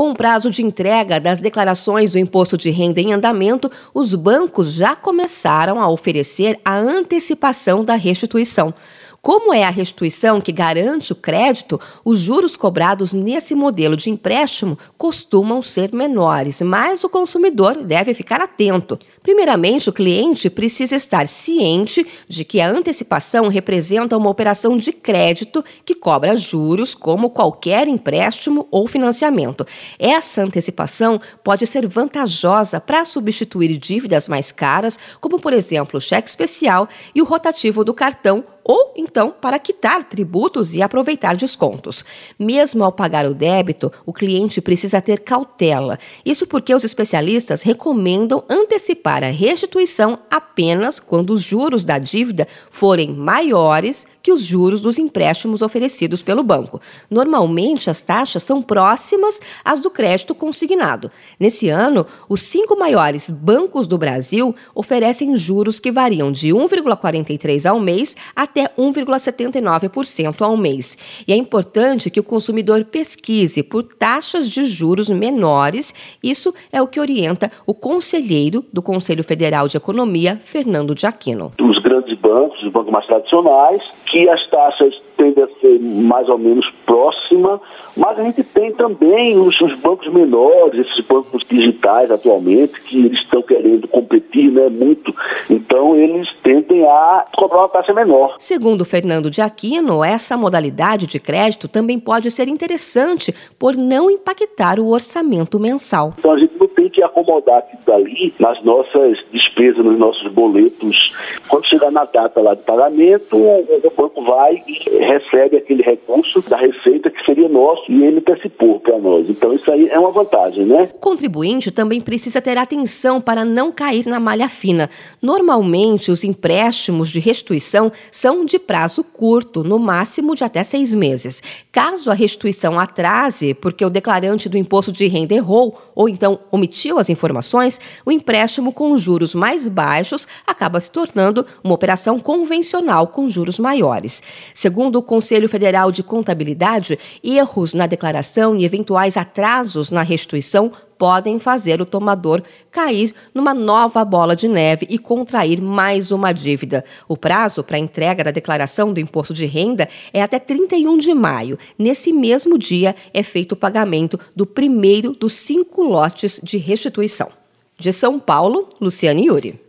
Com o prazo de entrega das declarações do imposto de renda em andamento, os bancos já começaram a oferecer a antecipação da restituição. Como é a restituição que garante o crédito, os juros cobrados nesse modelo de empréstimo costumam ser menores, mas o consumidor deve ficar atento. Primeiramente, o cliente precisa estar ciente de que a antecipação representa uma operação de crédito que cobra juros como qualquer empréstimo ou financiamento. Essa antecipação pode ser vantajosa para substituir dívidas mais caras, como por exemplo o cheque especial e o rotativo do cartão ou então para quitar tributos e aproveitar descontos. Mesmo ao pagar o débito, o cliente precisa ter cautela. Isso porque os especialistas recomendam antecipar a restituição apenas quando os juros da dívida forem maiores que os juros dos empréstimos oferecidos pelo banco. Normalmente, as taxas são próximas às do crédito consignado. Nesse ano, os cinco maiores bancos do Brasil oferecem juros que variam de 1,43 ao mês até 1,79% ao mês. E é importante que o consumidor pesquise por taxas de juros menores. Isso é o que orienta o conselheiro do Conselho Federal de Economia, Fernando de Aquino. Os grandes bancos, os bancos mais tradicionais, que as taxas tendem a ser mais ou menos próxima, mas a gente tem também os, os, bancos menores, esses bancos digitais atualmente, que eles estão querendo competir né, muito, então eles a uma taxa menor. Segundo Fernando de Aquino, essa modalidade de crédito também pode ser interessante por não impactar o orçamento mensal. Então a gente não tem que acomodar aquilo dali nas nossas despesas, nos nossos boletos. Quando chegar na data lá de pagamento, o banco vai e recebe aquele recurso da receita que seria nosso e ele antecipou para nós. Então isso aí é uma vantagem, né? O contribuinte também precisa ter atenção para não cair na malha fina. Normalmente, os empréstimos de restituição são de prazo curto, no máximo de até seis meses. Caso a restituição atrase, porque o declarante do imposto de renda errou ou então omitiu as informações, o empréstimo com juros mais baixos acaba se tornando uma operação convencional com juros maiores. Segundo o Conselho Federal de Contabilidade, erros na declaração e eventuais atrasos na restituição podem fazer o tomador cair numa nova bola de neve e contrair mais uma dívida. O prazo para a entrega da declaração do imposto de renda é até 31 de maio. Nesse mesmo dia é feito o pagamento do primeiro dos cinco lotes de restituição. De São Paulo, Luciane Yuri.